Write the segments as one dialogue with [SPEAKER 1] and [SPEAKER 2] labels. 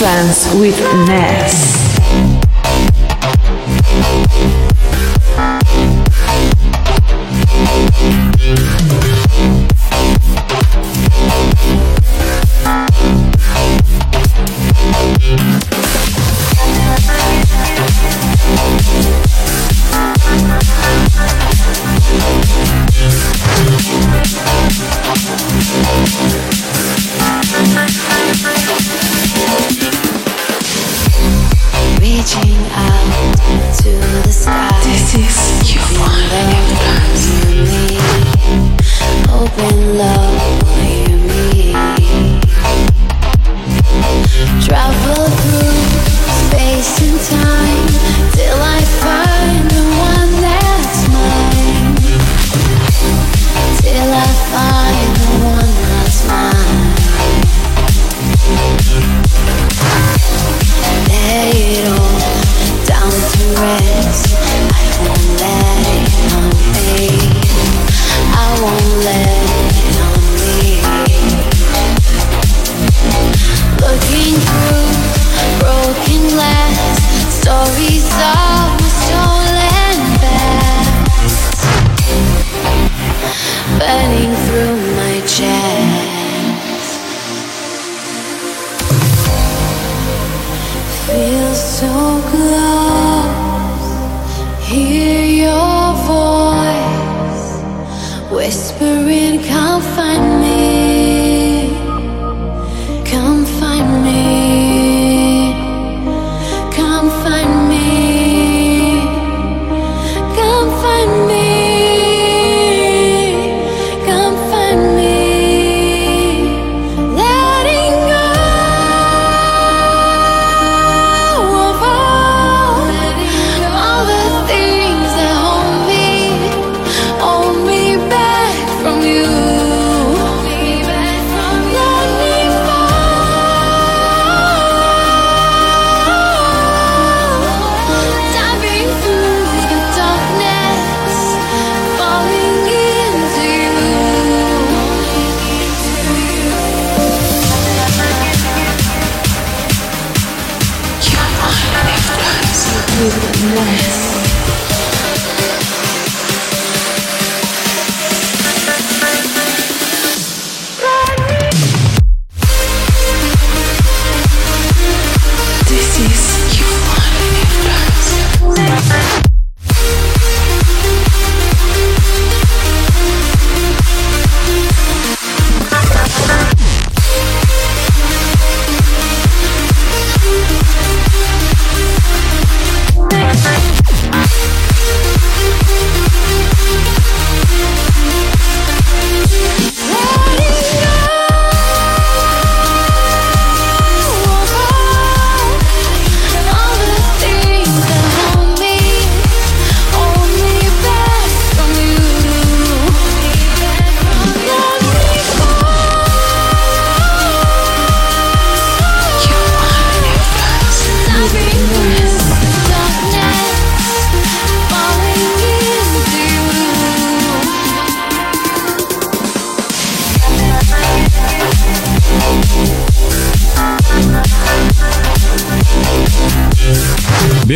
[SPEAKER 1] Trance with Ness.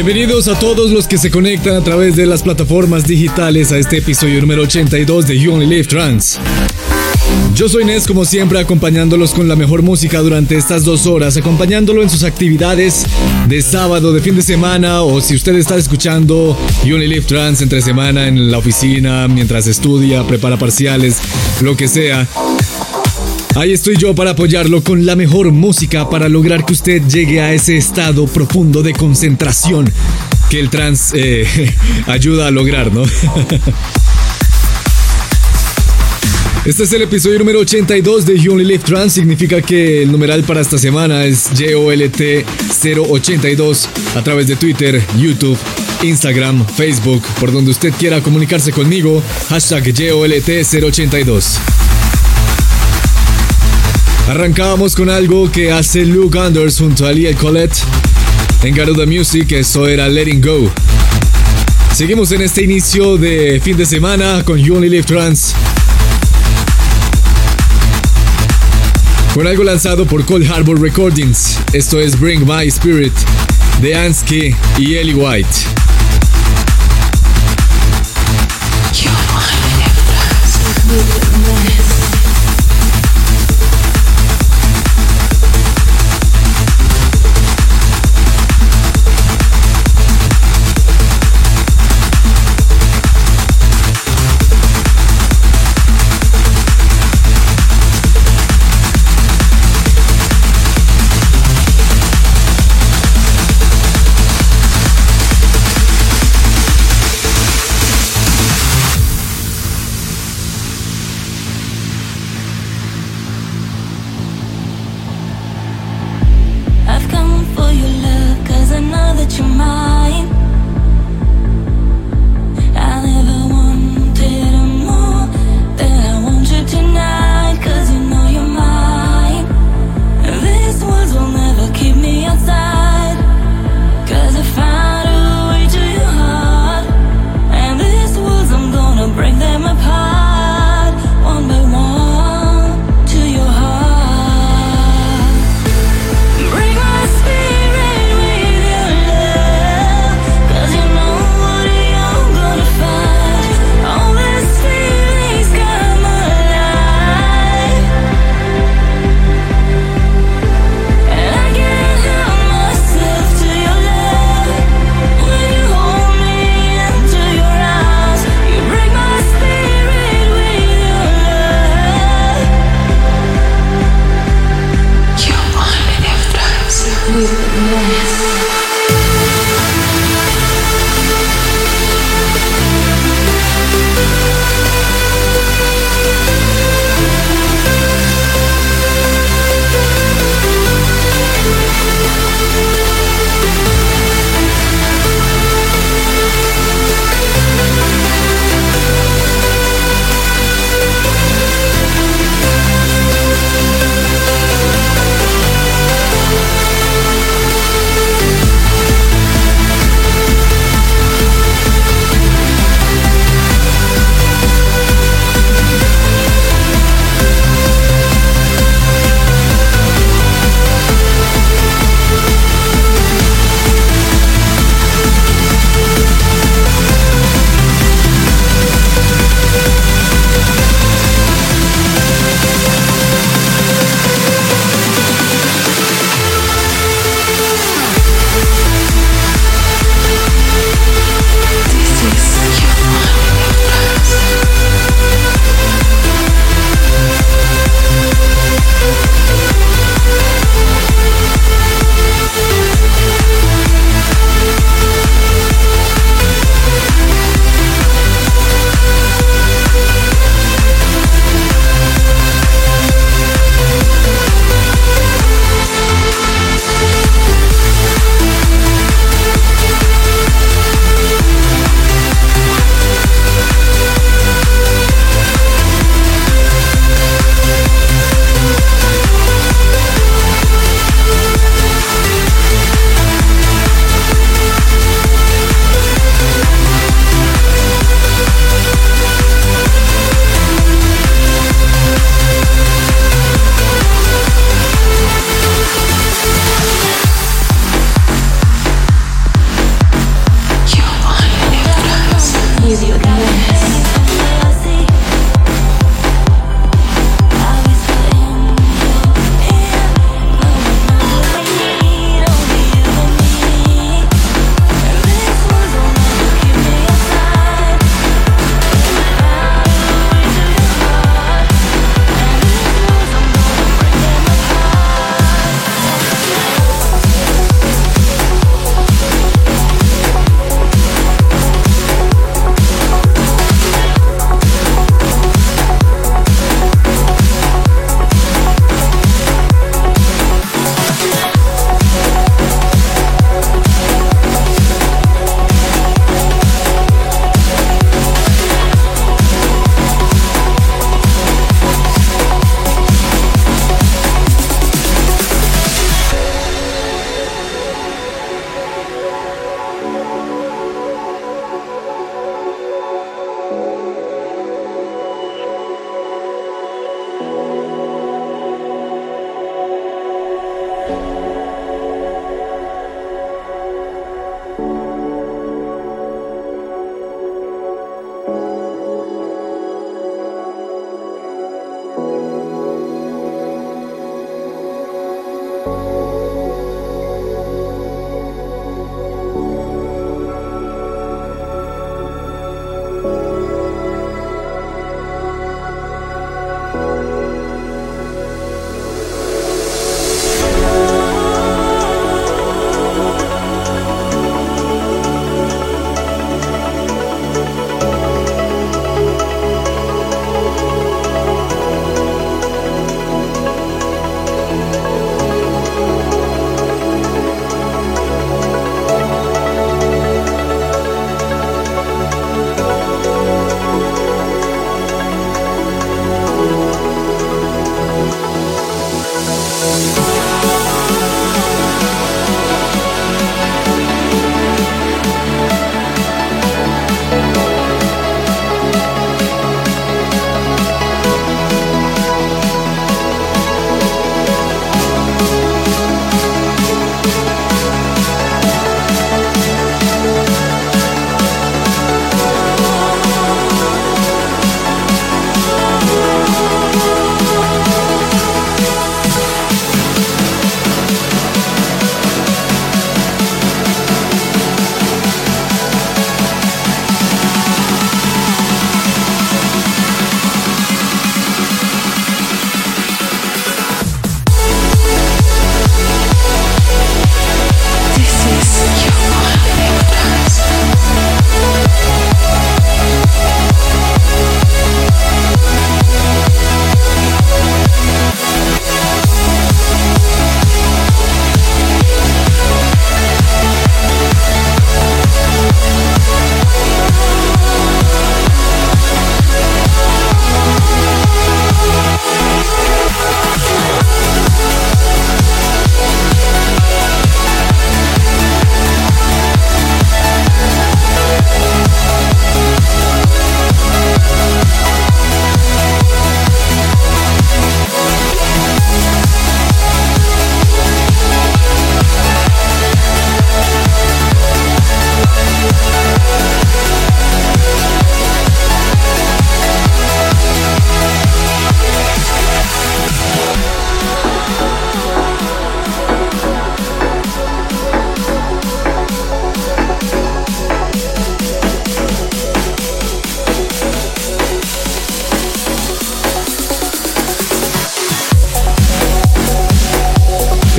[SPEAKER 2] Bienvenidos a todos los que se conectan a través de las plataformas digitales a este episodio número 82 de You Only Live Trans. Yo soy Nes, como siempre, acompañándolos con la mejor música durante estas dos horas, acompañándolo en sus actividades de sábado, de fin de semana, o si usted está escuchando You Only Live Trans entre semana en la oficina, mientras estudia, prepara parciales, lo que sea. Ahí estoy yo para apoyarlo con la mejor música para lograr que usted llegue a ese estado profundo de concentración que el trans eh, ayuda a lograr, ¿no? Este es el episodio número 82 de You Only Live Trans. Significa que el numeral para esta semana es JOLT082 a través de Twitter, YouTube, Instagram, Facebook, por donde usted quiera comunicarse conmigo. Hashtag JOLT082. Arrancábamos con algo que hace Luke Anders junto a Lee Colette en Garuda Music, eso era Letting Go. Seguimos en este inicio de fin de semana con You Only Live Trans. con algo lanzado por Cold Harbor Recordings. Esto es Bring My Spirit de Ansky y Ellie White.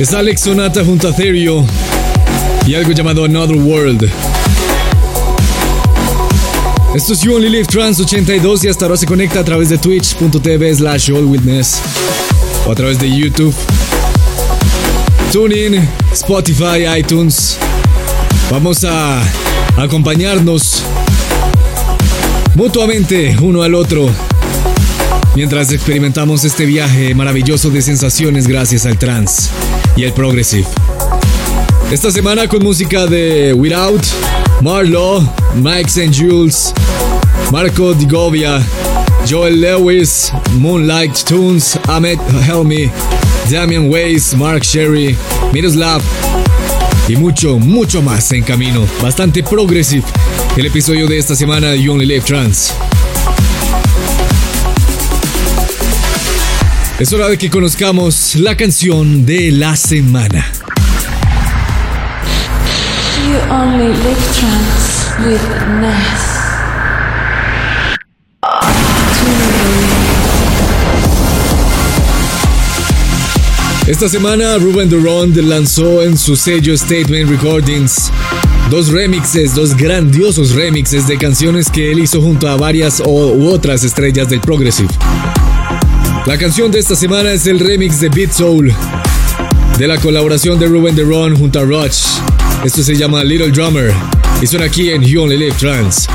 [SPEAKER 2] Es Alex Sonata junto a Therio y algo llamado Another World. Esto es You Only Live Trans 82 y hasta ahora se conecta a través de twitch.tv slash allwitness o a través de YouTube, TuneIn, Spotify, iTunes. Vamos a acompañarnos mutuamente uno al otro mientras experimentamos este viaje maravilloso de sensaciones gracias al trance y el progressive. Esta semana con música de Without, Marlo, Mike St. Jules, Marco Digovia, Joel Lewis, Moonlight Tunes, Ahmed Helmi, Damian Weiss, Mark Sherry, Miroslav y mucho, mucho más en camino. Bastante progressive el episodio de esta semana de You Only Live Trans. Es hora de que conozcamos la canción de la semana.
[SPEAKER 1] You only live trance with Ness.
[SPEAKER 2] Esta semana Ruben Durand lanzó en su sello Statement Recordings dos remixes, dos grandiosos remixes de canciones que él hizo junto a varias u otras estrellas del Progressive. La canción de esta semana es el remix de Beat Soul, de la colaboración de Ruben Ron junto a Roach. Esto se llama Little Drummer y suena aquí en You Only Live Trance.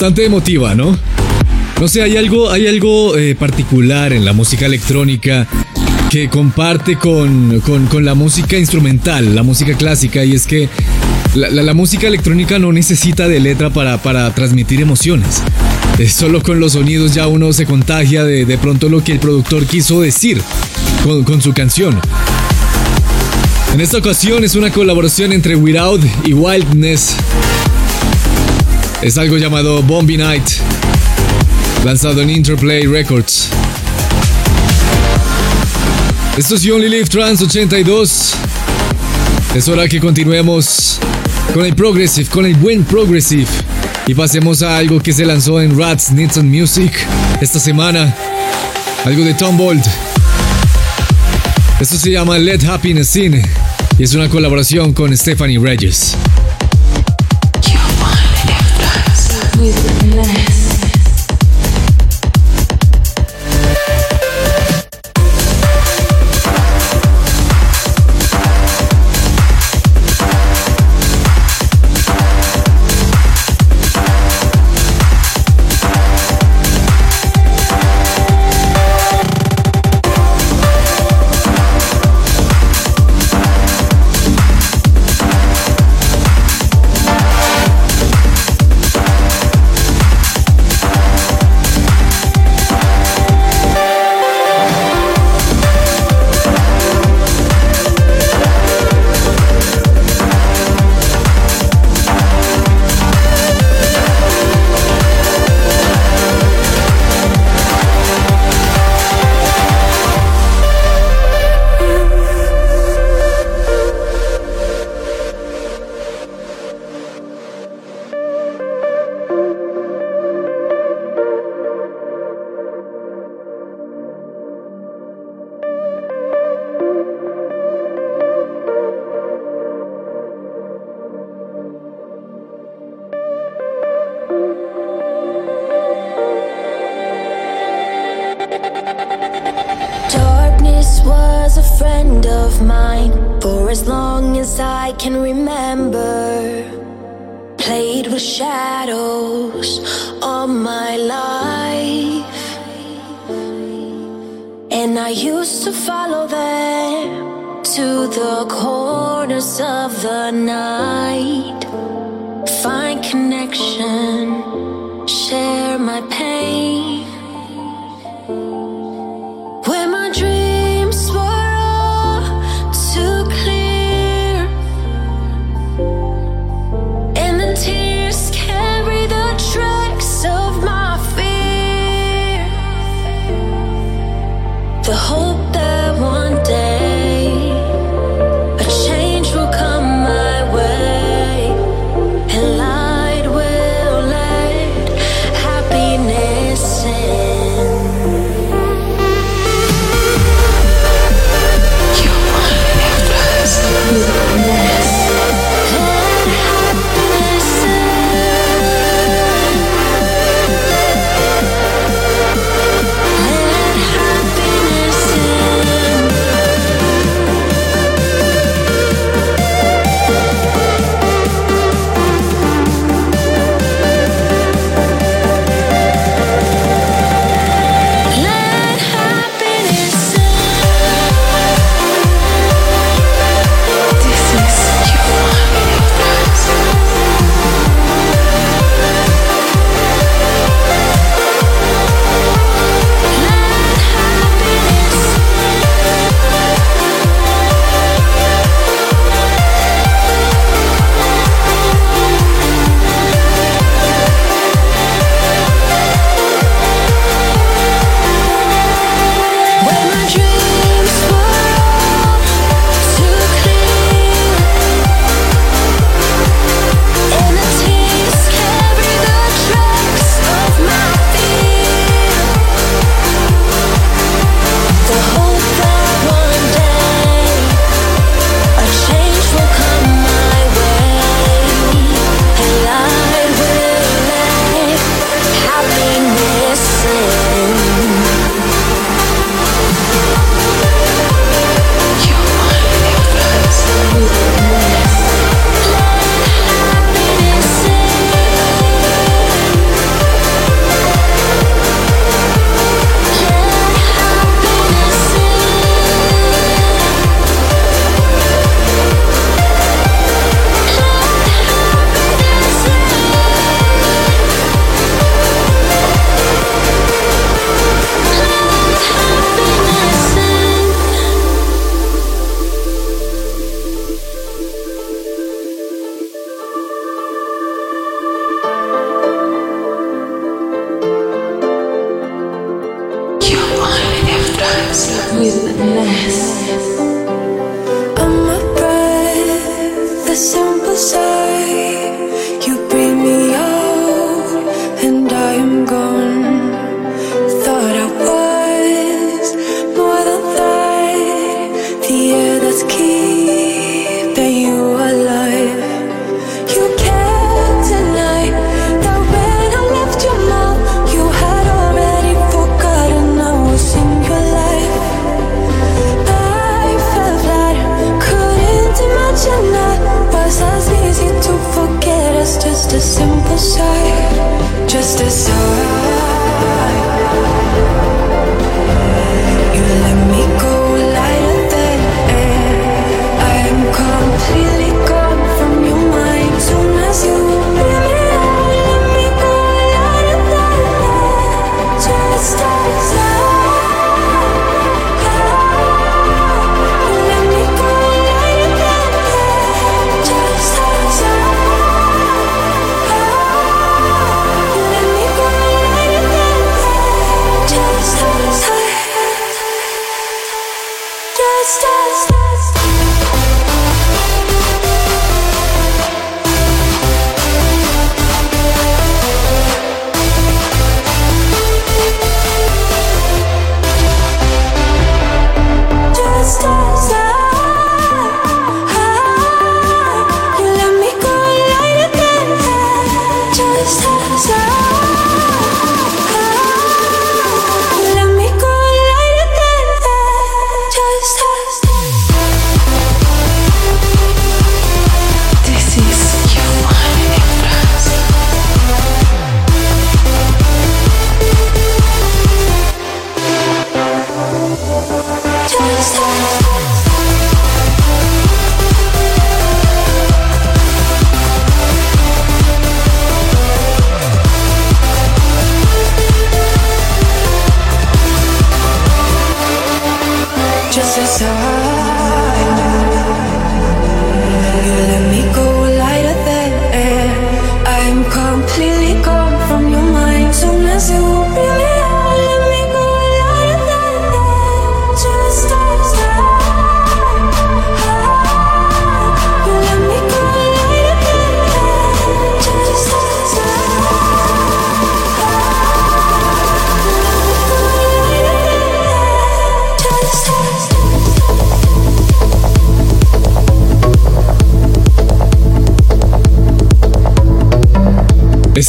[SPEAKER 1] Bastante emotiva, ¿no? No sé, hay algo, hay algo eh, particular en la música electrónica que comparte con, con, la música instrumental, la música clásica, y es que la, música electrónica no necesita de letra para, para transmitir emociones. solo con los sonidos ya uno se contagia de, de pronto lo que el productor quiso decir con, con su canción. En esta ocasión es una colaboración entre Without y Wildness. Es algo llamado Bombi Night, lanzado en Interplay Records. Esto es You Only Live Trans 82. Es hora que continuemos con el Progressive, con el buen Progressive. Y pasemos a algo que se lanzó en Rats Nixon Music esta semana. Algo de Tom Bold. Esto se llama Let Happiness In y es una colaboración con Stephanie Reyes.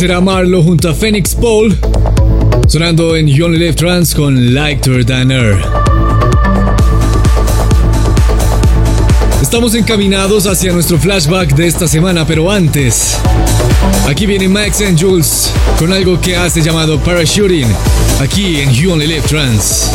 [SPEAKER 2] Ese era Marlo junto a Phoenix Paul, sonando en You Only Live Trans con Lighter Than Air. Estamos encaminados hacia nuestro flashback de esta semana, pero antes, aquí viene Max and Jules con algo que hace llamado parachuting, aquí en You Only Live Trans.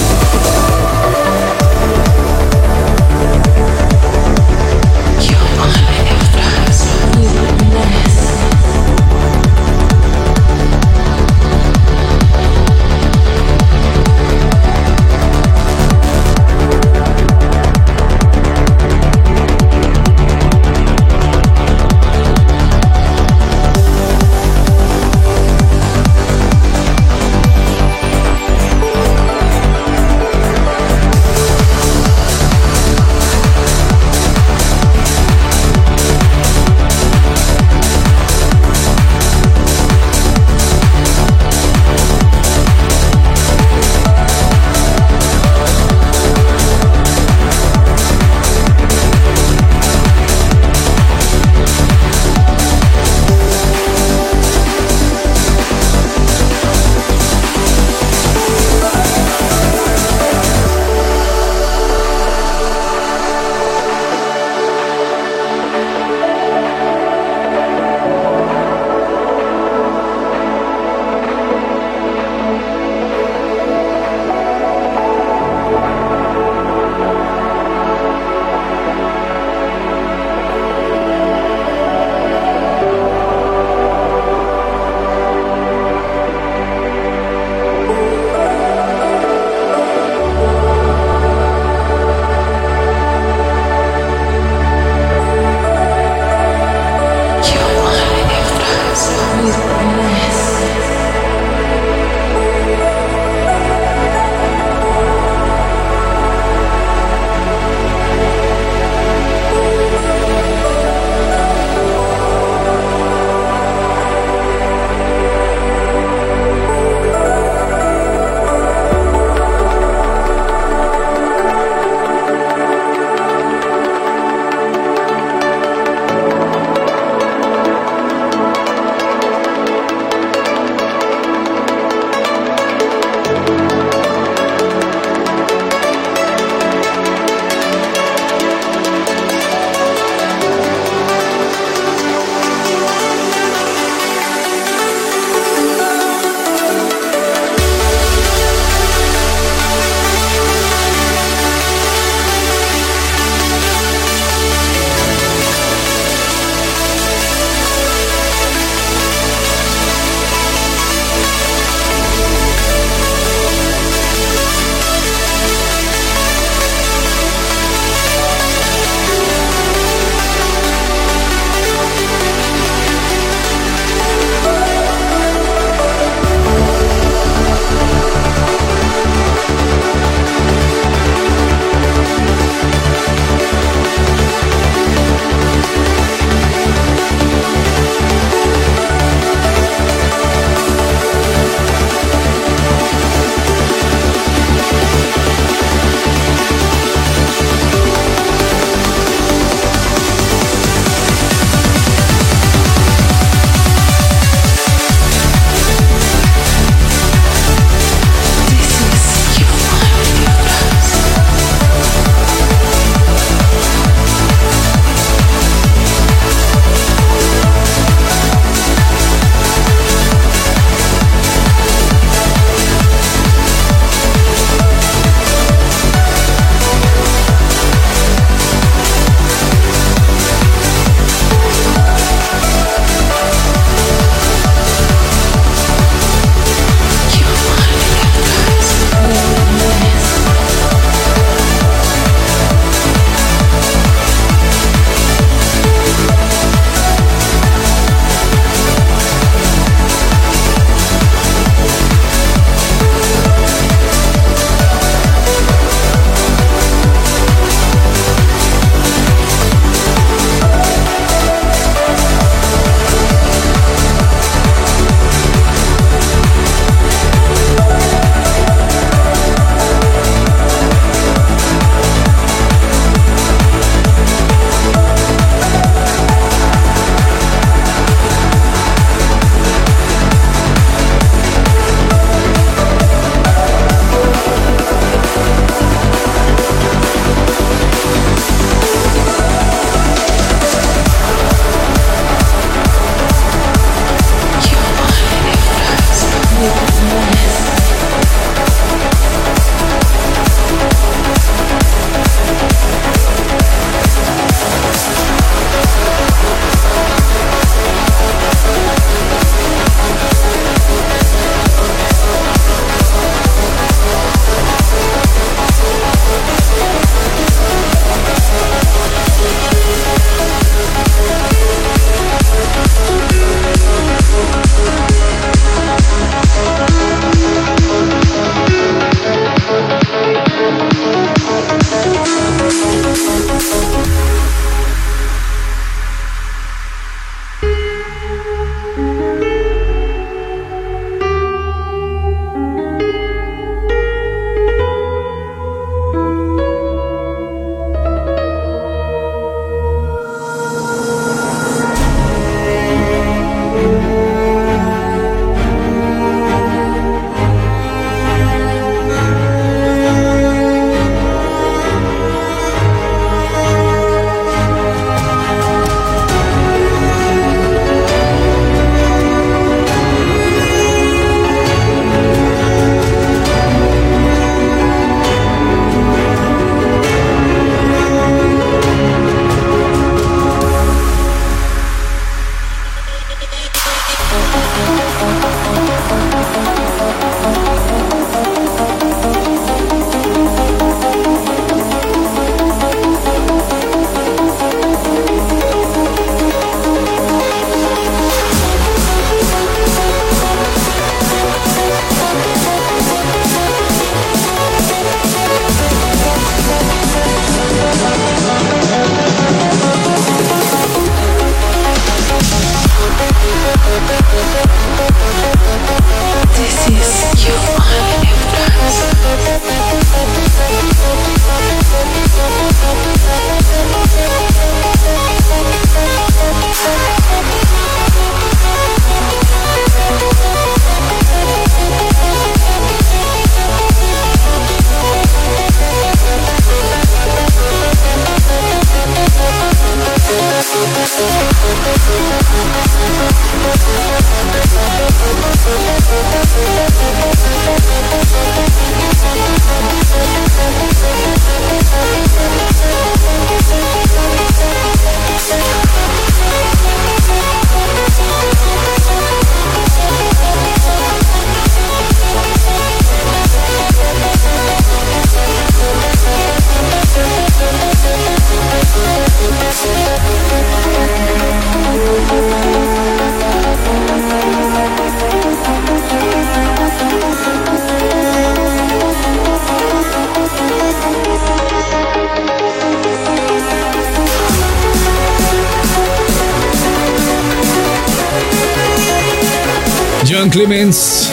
[SPEAKER 2] Clemens.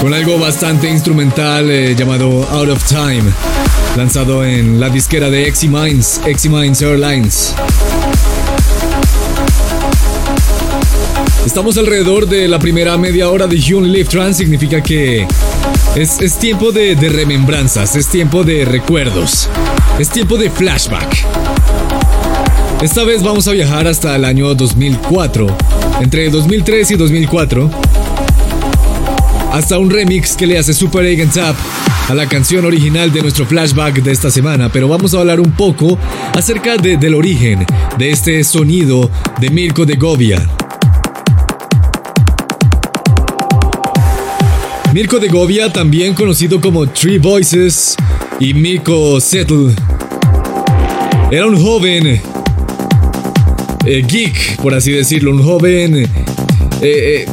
[SPEAKER 2] Con algo bastante instrumental eh, llamado Out of Time, lanzado en la disquera de Exy Minds Airlines. Estamos alrededor de la primera media hora de You Live Trans, significa que es tiempo de, de remembranzas, es tiempo de recuerdos, es tiempo de flashback. Esta vez vamos a viajar hasta el año 2004, entre 2003 y 2004, hasta un remix que le hace Super Agent Tap a la canción original de nuestro flashback de esta semana, pero vamos a hablar un poco acerca del origen de este sonido de Mirko de Govia. Mirko de Govia, también conocido como Three Voices y Mirko Settle, era un joven eh, geek, por así decirlo, un joven... Eh, eh,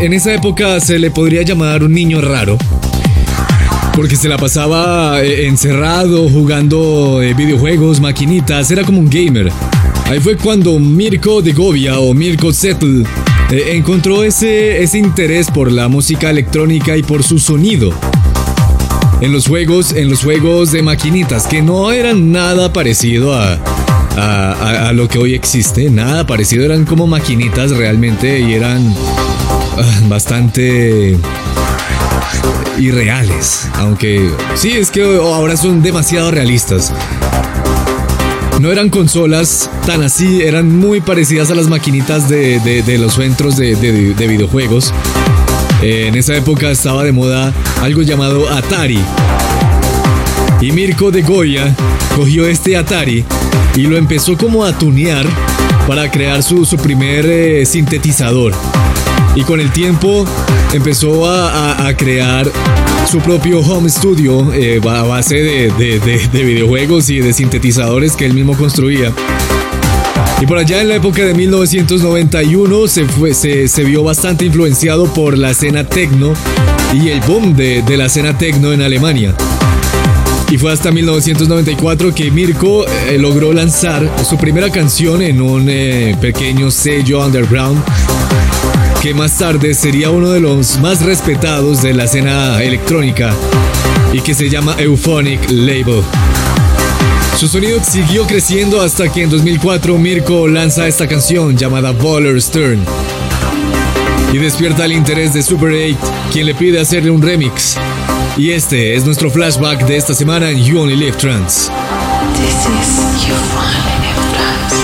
[SPEAKER 2] en esa época se le podría llamar un niño raro. Porque se la pasaba encerrado jugando videojuegos, maquinitas, era como un gamer. Ahí fue cuando Mirko de Govia o Mirko Settle encontró ese, ese interés por la música electrónica y por su sonido. En los juegos, en los juegos de maquinitas, que no eran nada parecido a, a, lo que hoy existe. Nada parecido, eran como maquinitas realmente y eran ah, bastante irreales. Aunque sí, es que ahora son demasiado realistas. No eran consolas tan así, eran muy parecidas a las maquinitas de, los centros de, de videojuegos. en esa época estaba de moda algo llamado Atari. Y Mirko de Goya cogió este Atari y lo empezó como a tunear para crear su, primer eh, sintetizador. Y con el tiempo empezó a, crear su propio home studio eh, a base de, videojuegos y de sintetizadores que él mismo construía. Y por allá en la época de 1991 se, fue, se, vio bastante influenciado por la escena techno y el boom de, de la escena techno en Alemania. Y fue hasta 1994 que Mirko eh, logró lanzar su primera canción en un eh, pequeño sello underground que más tarde sería uno de los más respetados de la escena electrónica y que se llama Euphonic Label. Su sonido siguió creciendo hasta que en 2004 Mirko lanza esta canción llamada Baller Stern y despierta el interés de Super 8, quien le pide hacerle un remix. Y este es nuestro flashback de esta semana en You Only Live Trans. This is You Only Live Trans.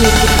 [SPEAKER 2] music.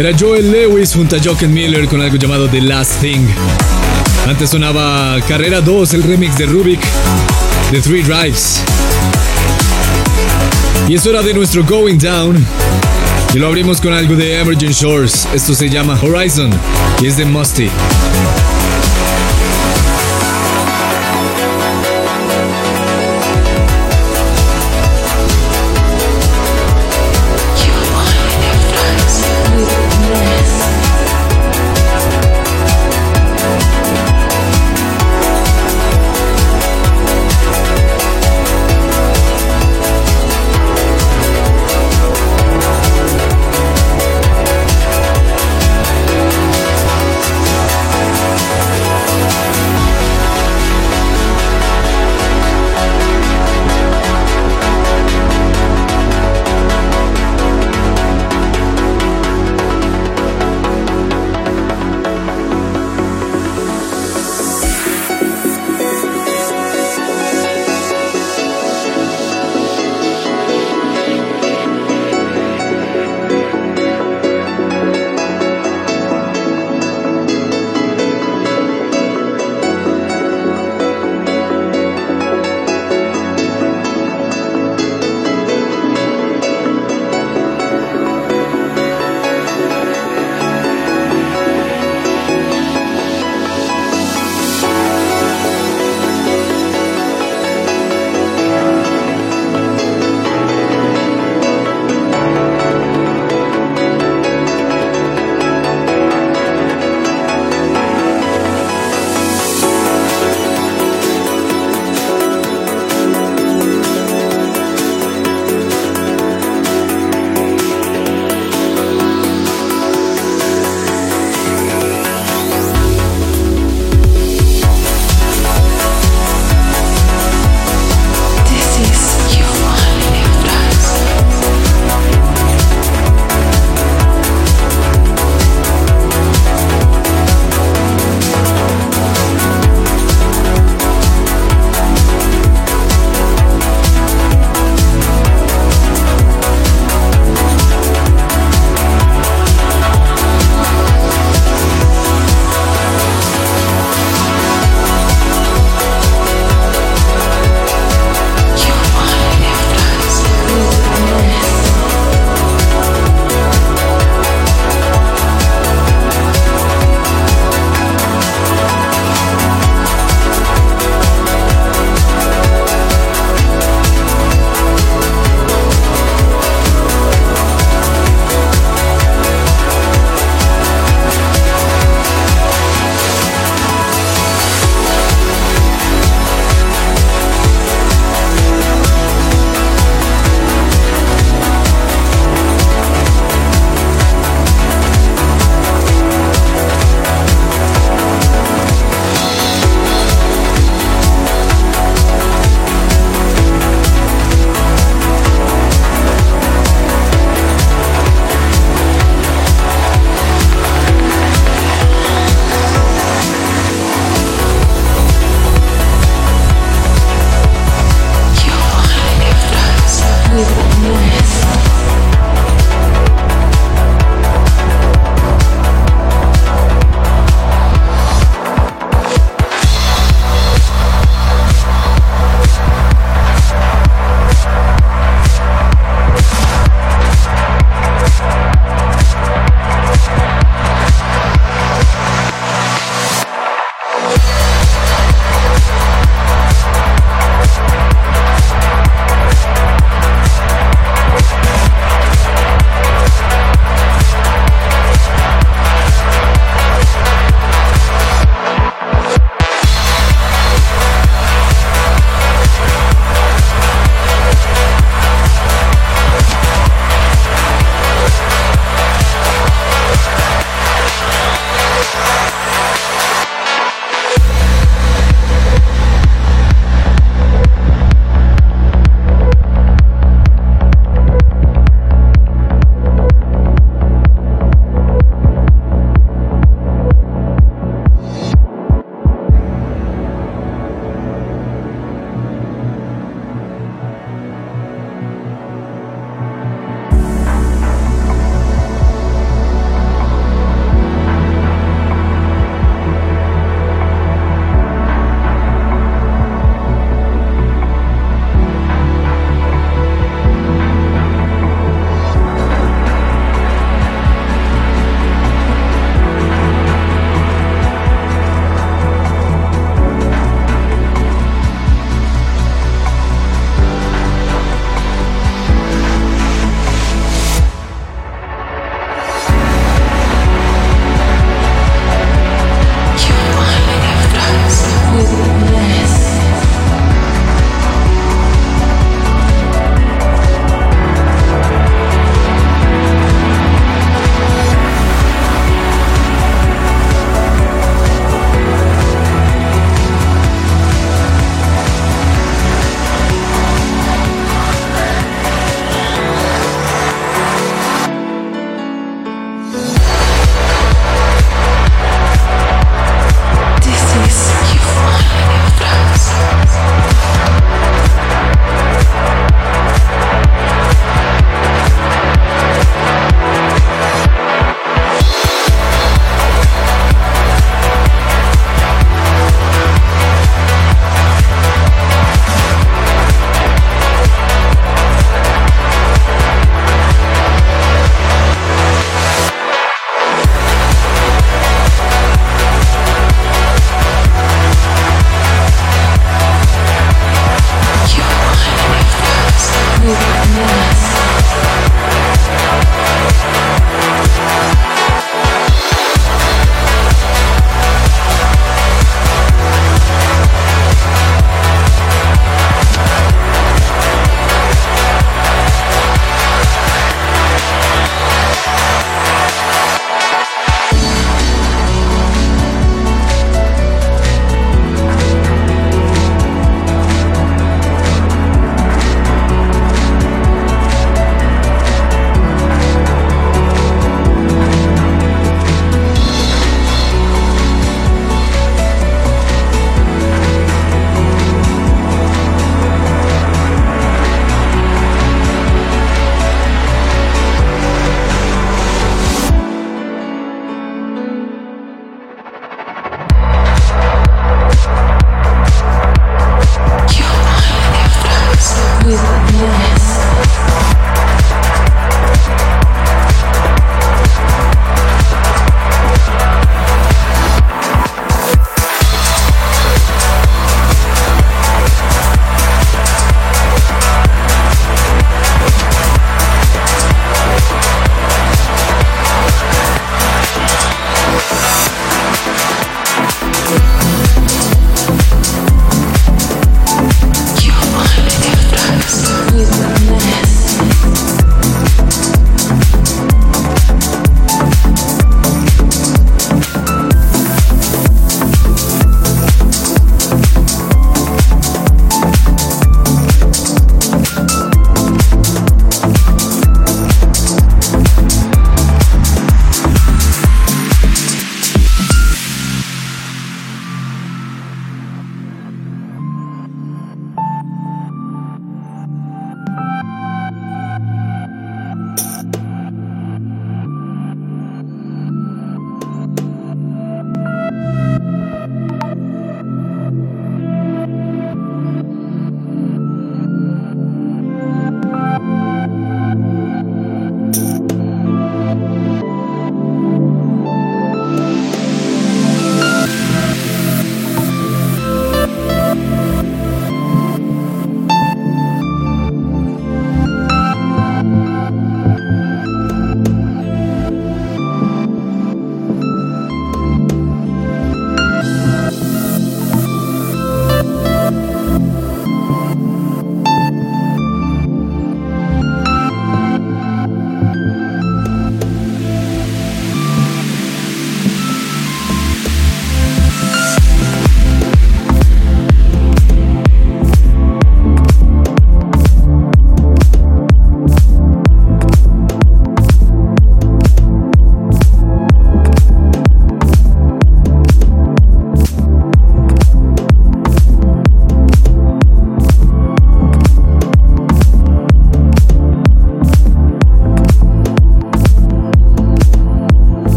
[SPEAKER 2] Era Joel Lewis junto a Jochen Miller con algo llamado The Last Thing. Antes sonaba Carrera 2, el remix de Rubik, de Three Drives. Y eso era de nuestro Going Down. Y lo abrimos con algo de Emergent Shores. Esto se llama Horizon y es de Musty.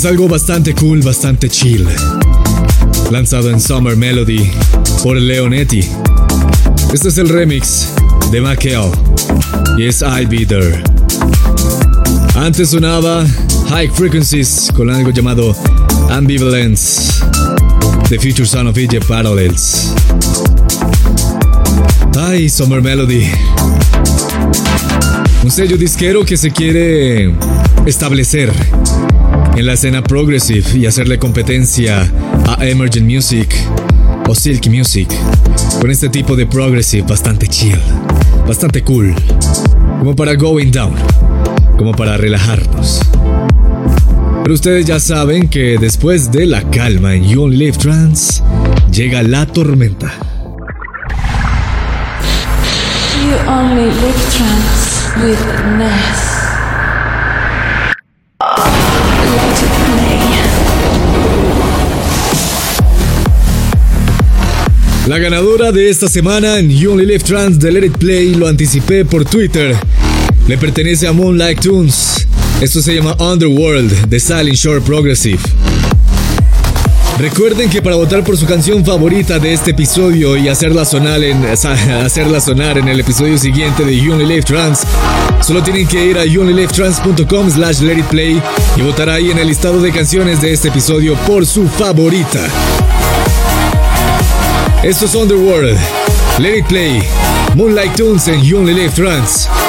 [SPEAKER 2] Es algo bastante cool, bastante chill. Lanzado en Summer Melody por Leonetti. Este es el remix de Maqueo y es I'll Be There. Antes sonaba High Frequencies con algo llamado Ambivalence. The Future Son of Egypt Parallels. Ay, Summer Melody. Un sello disquero que se quiere establecer en la escena progressive y hacerle competencia a Emergent Music o Silky Music con este tipo de progressive bastante chill, bastante cool, como para going down, como para relajarnos. Pero ustedes ya saben que después de la calma en You Only Live Trance, llega la tormenta.
[SPEAKER 1] You only live trance with Ness.
[SPEAKER 2] La ganadora de esta semana en You Only Live Trance de Let It Play lo anticipé por Twitter. Le pertenece a Moonlight Tunes. Esto se llama Underworld de Silent Shore Progressive. Recuerden que para votar por su canción favorita de este episodio y hacerla sonar en, el episodio siguiente de You Only Live Trance, solo tienen que ir a youonlylivetrance.com slash let it play y votar ahí en el listado de canciones de este episodio por su favorita. Esto es Underworld, Let It Play, Moonlight Tunes en You Only Live Trance.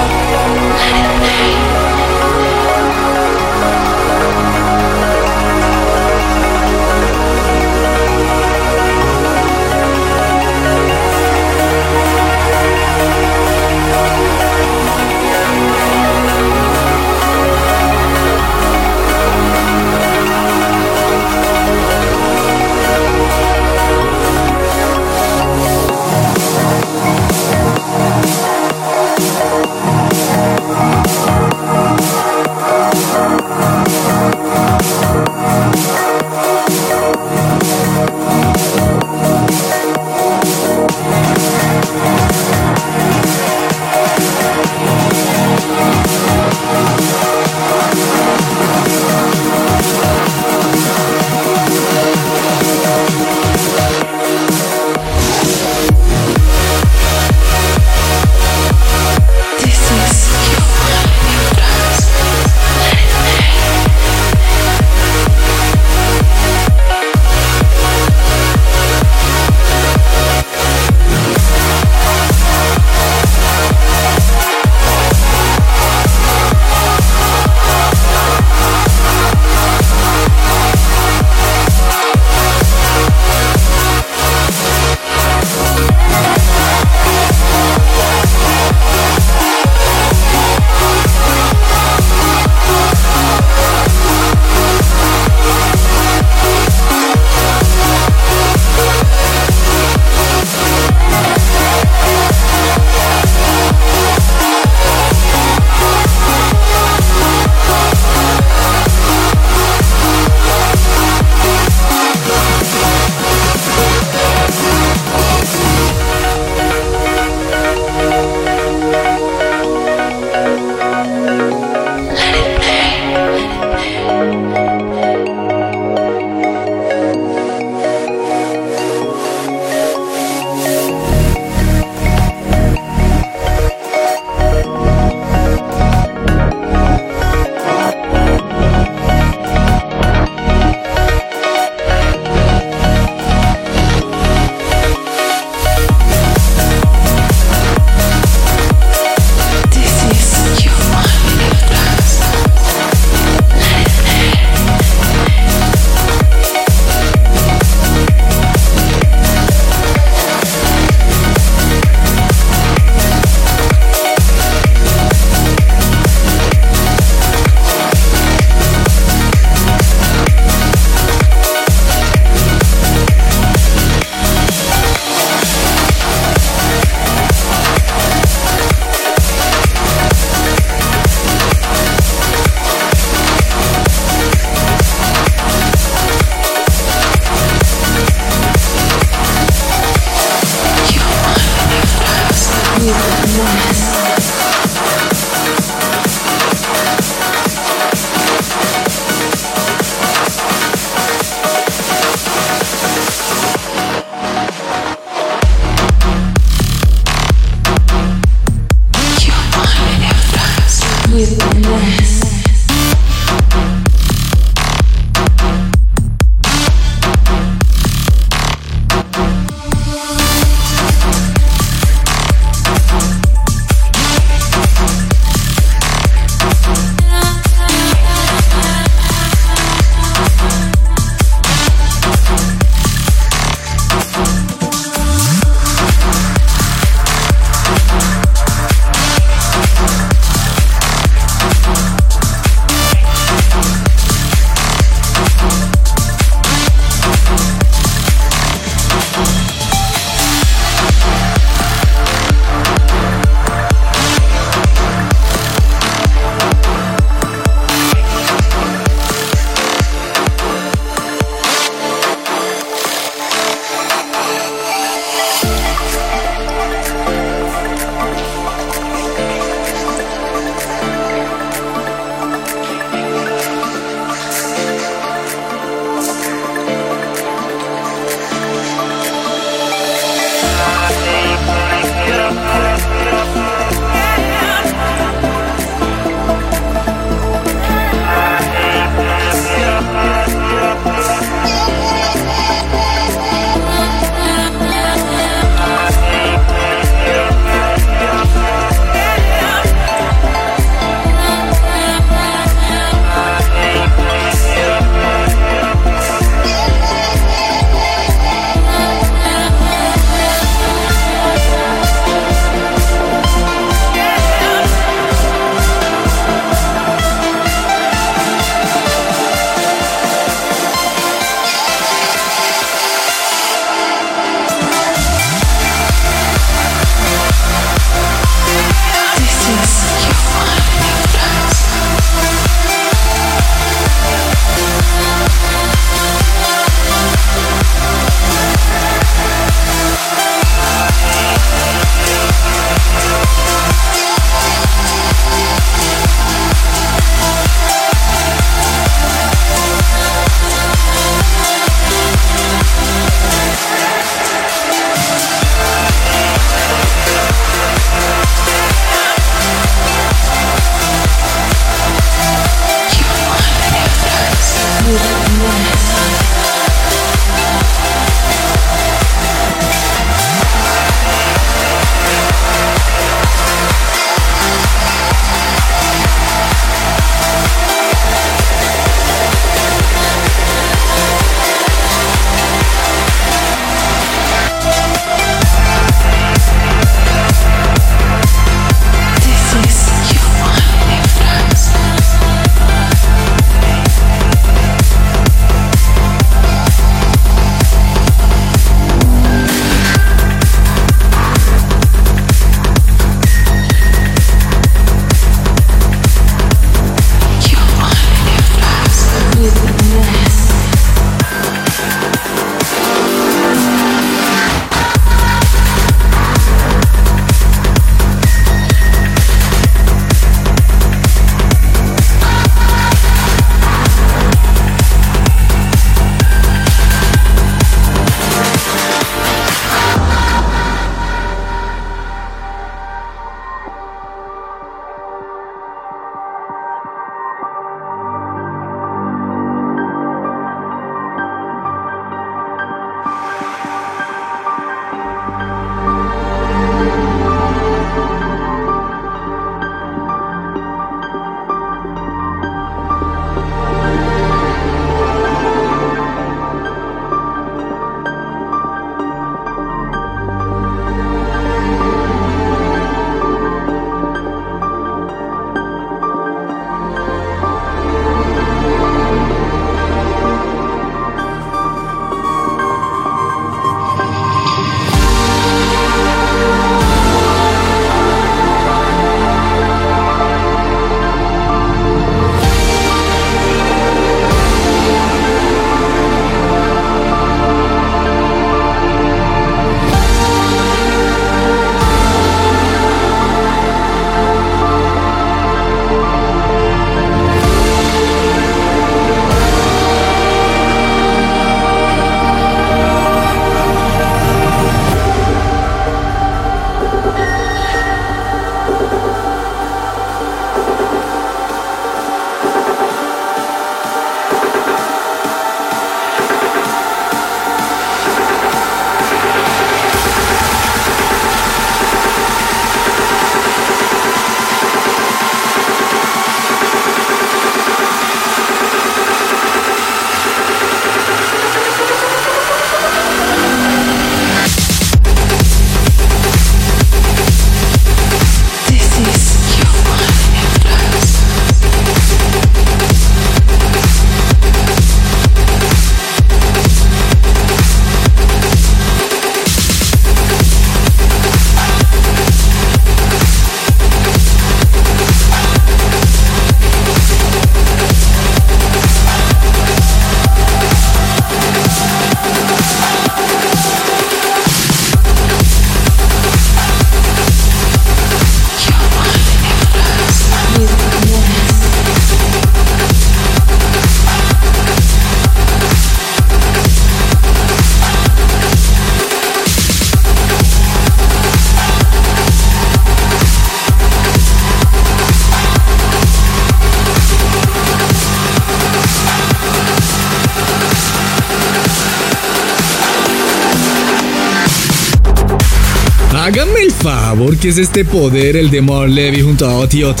[SPEAKER 2] Favor, que es este poder el de Marlevy junto a Otiot.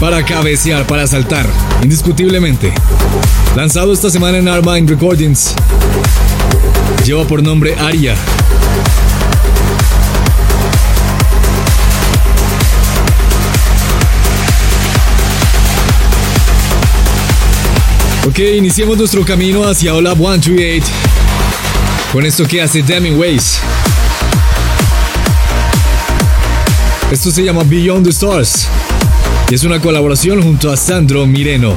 [SPEAKER 2] Para cabecear, para saltar, indiscutiblemente. Lanzado esta semana en Armine Recordings. Lleva por nombre Aria. Ok, iniciemos nuestro camino hacia Olab 138 con esto que hace Damien Ways. Esto se llama Beyond the Stars y es una colaboración junto a Sandro Mireno.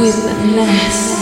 [SPEAKER 3] with
[SPEAKER 4] less.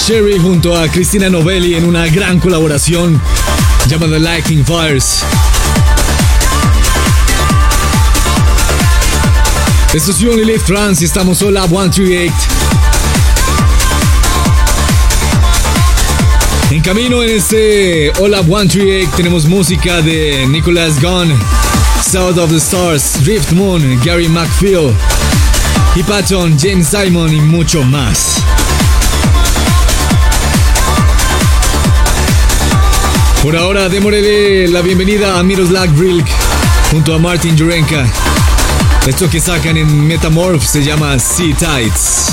[SPEAKER 4] Sherry junto a Cristina Novelli en una gran colaboración llamada Lightning Fires. Esto es You Live France y estamos sola 138. En camino en este Hola 138 tenemos música de Nicholas Gunn, South of the Stars, Drift Moon, Gary McPhill, Hip James Simon y mucho más. Por ahora, démosle la bienvenida a Miroslav Brilk junto a Martin Jurenka. Esto que sacan en Metamorph se llama Sea Tides.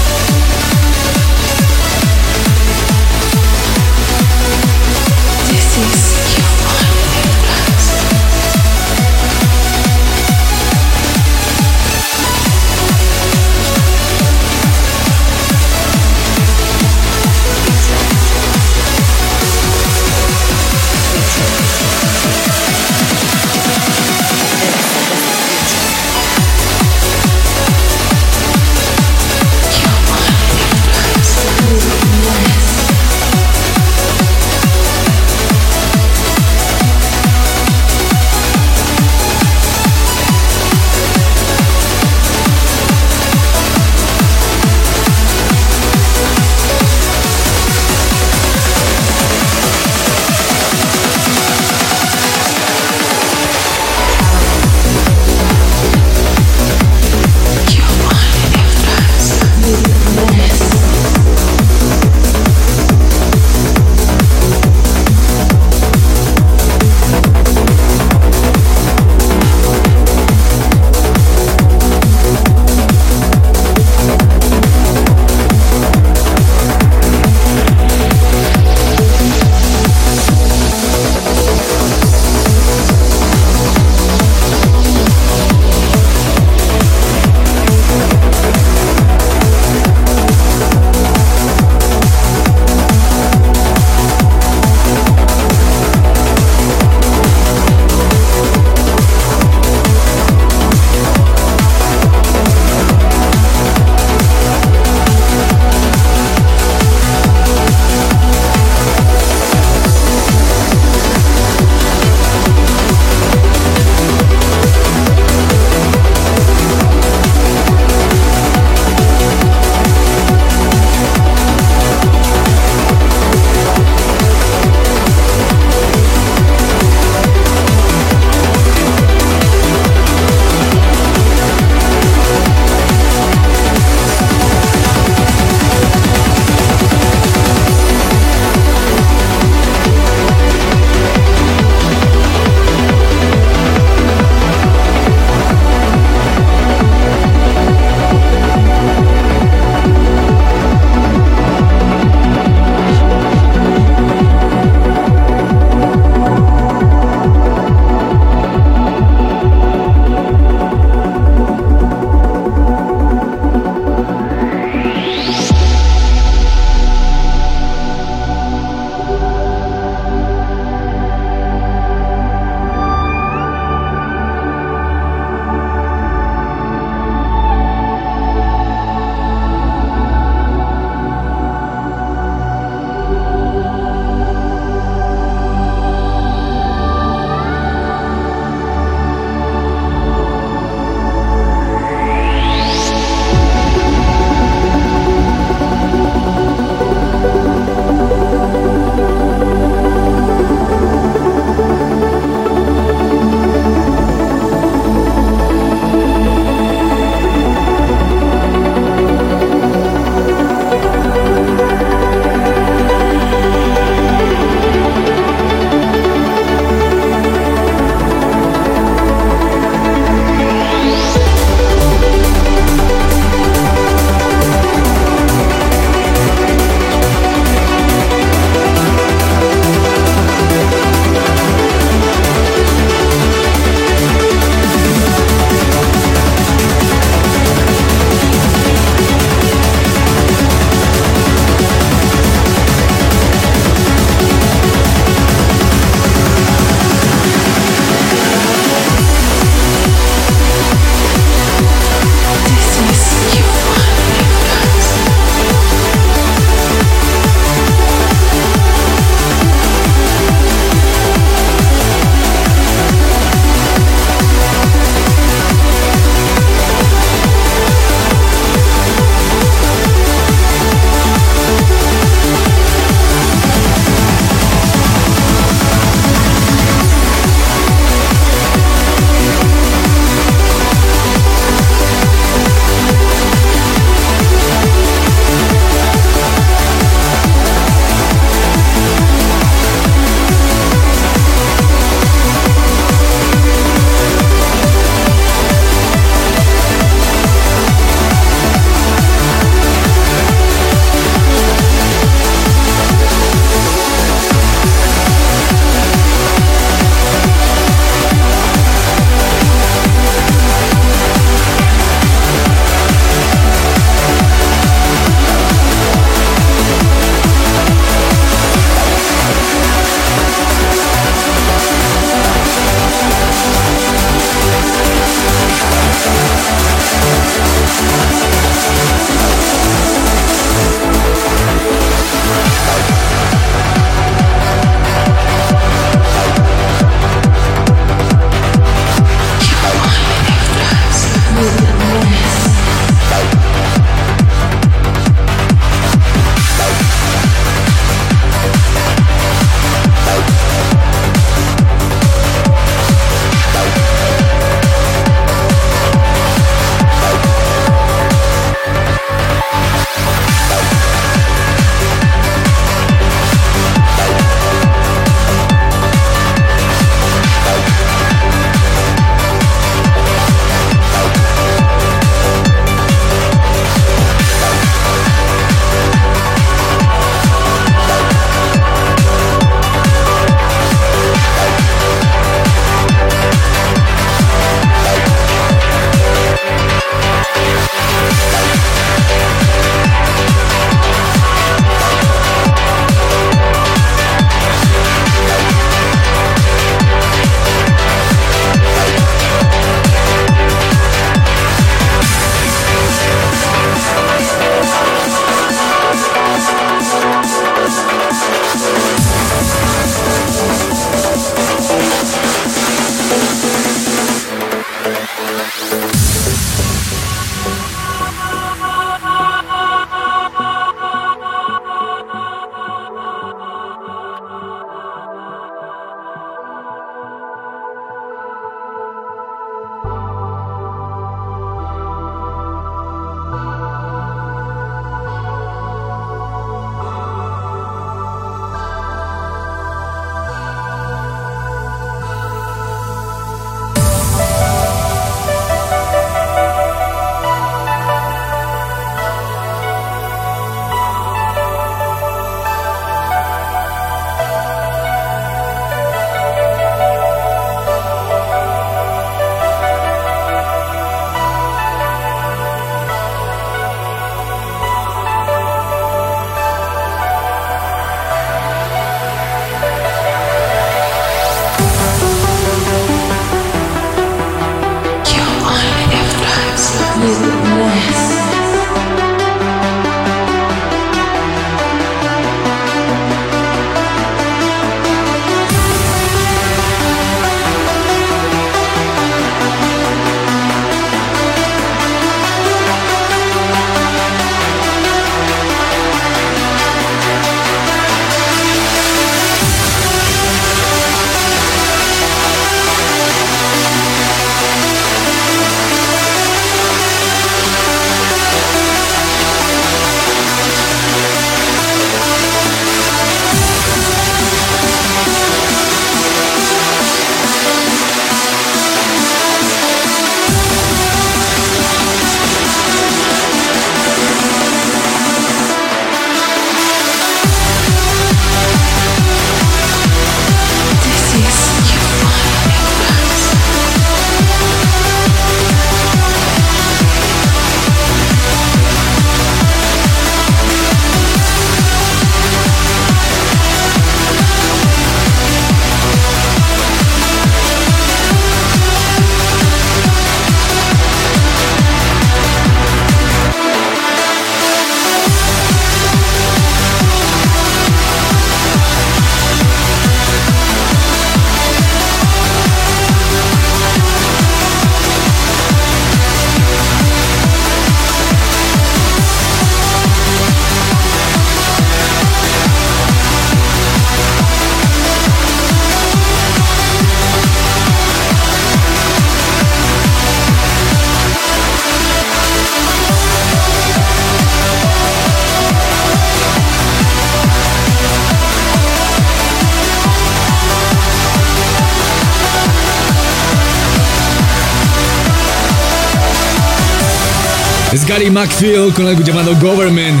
[SPEAKER 2] McField con algo llamado Government.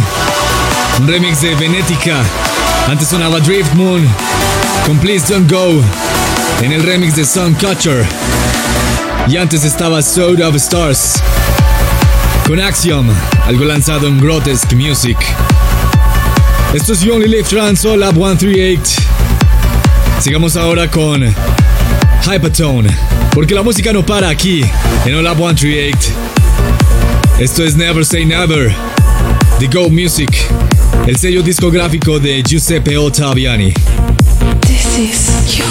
[SPEAKER 2] Un remix de Venetica. Antes sonaba Drift Moon con Please Don't Go en el remix de Suncatcher. Y antes estaba Soda of Stars con Axiom, algo lanzado en Grotesque Music. Esto es You Only Live Trans All Up 138. Sigamos ahora con Hypertone, porque la música no para aquí en All Up 138. Esto es Never Say Never, The Go Music, el sello discográfico de Giuseppe Ottaviani.
[SPEAKER 1] This is You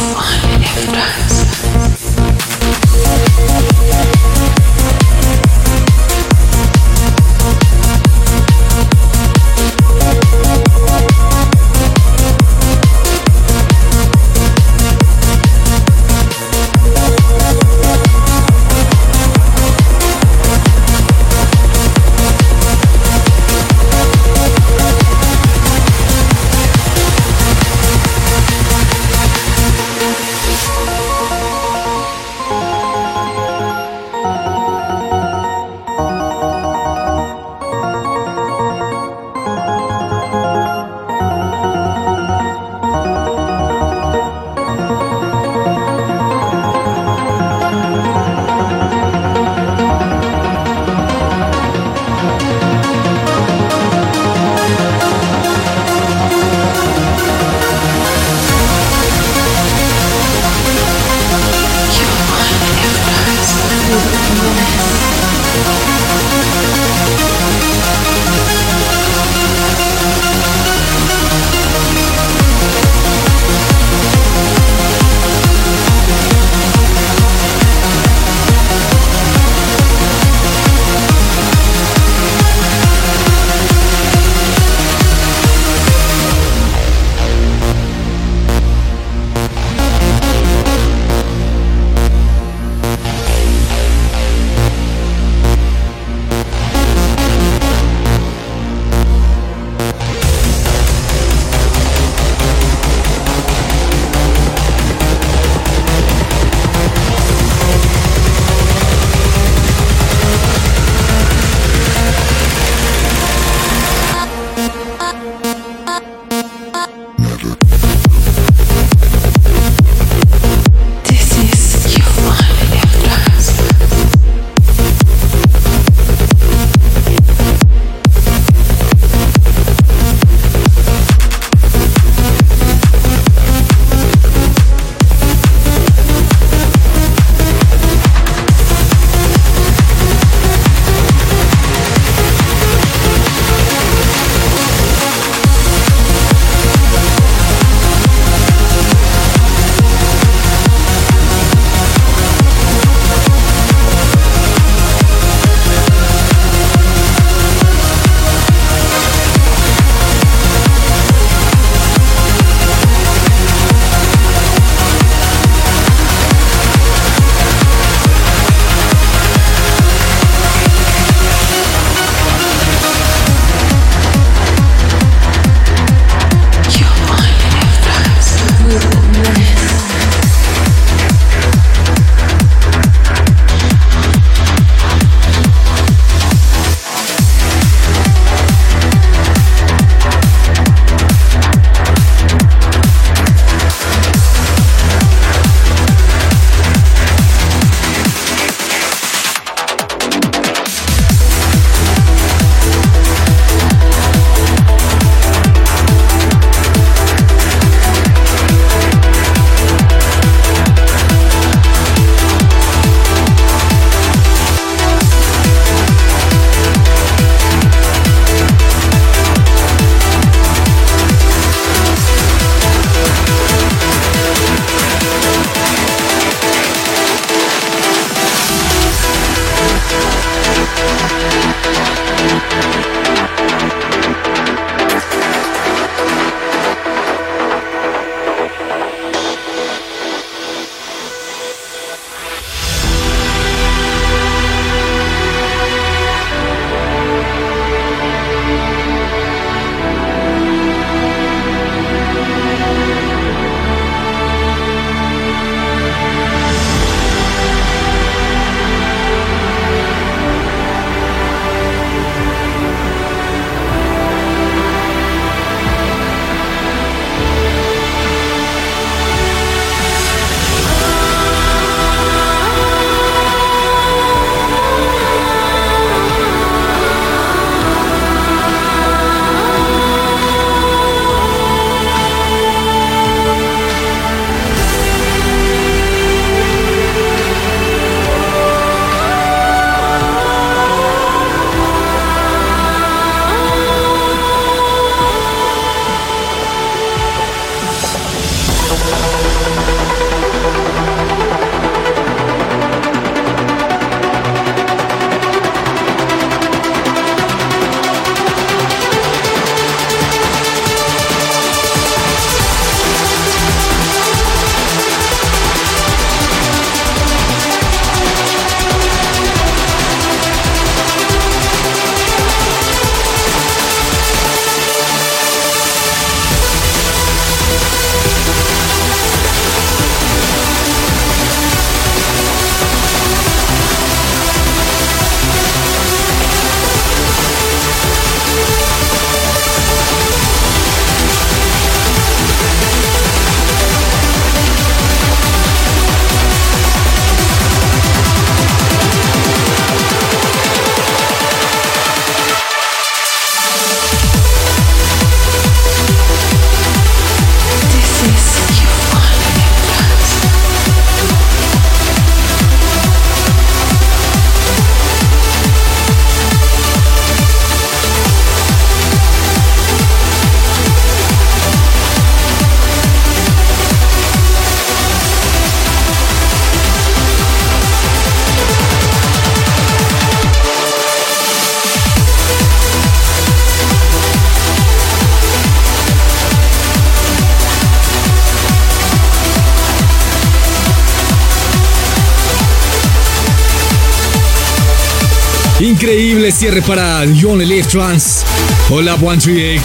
[SPEAKER 2] Increíble cierre para Only Live Trans. Hola 138.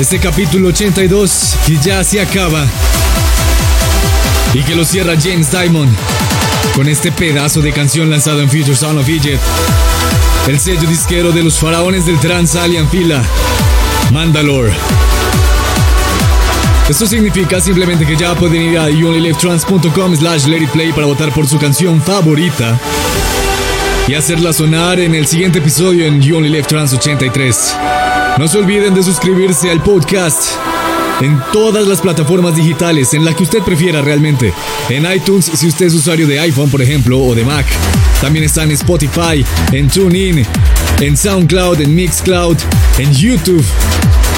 [SPEAKER 2] Este capítulo 82 que ya se acaba. Y que lo cierra James Diamond con este pedazo de canción lanzado en Future Sound of Egypt. El sello disquero de los faraones del trans Alien Fila, Mandalore. Esto significa simplemente que ya pueden ir a youonlylivetrans.com slash play para votar por su canción favorita y hacerla sonar en el siguiente episodio en You Only Live Trans 83. No se olviden de suscribirse al podcast en todas las plataformas digitales, en la que usted prefiera realmente. En iTunes, si usted es usuario de iPhone, por ejemplo, o de Mac. También está en Spotify, en TuneIn, en SoundCloud, en Mixcloud, en YouTube.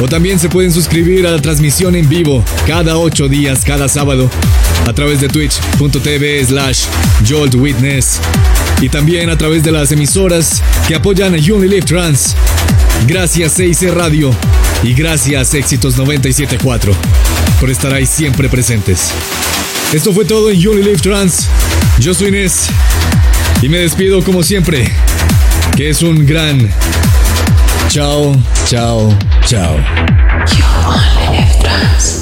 [SPEAKER 2] O también se pueden suscribir a la transmisión en vivo cada 8 días, cada sábado, a través de twitch.tv slash joltwitness y también a través de las emisoras que apoyan a Unilive Trans. Gracias 6 Radio y gracias Éxitos 974 por estar ahí siempre presentes. Esto fue todo en Unilive Trans. Yo soy Inés y me despido como siempre. Que es un gran chao, chao, chao. Only live.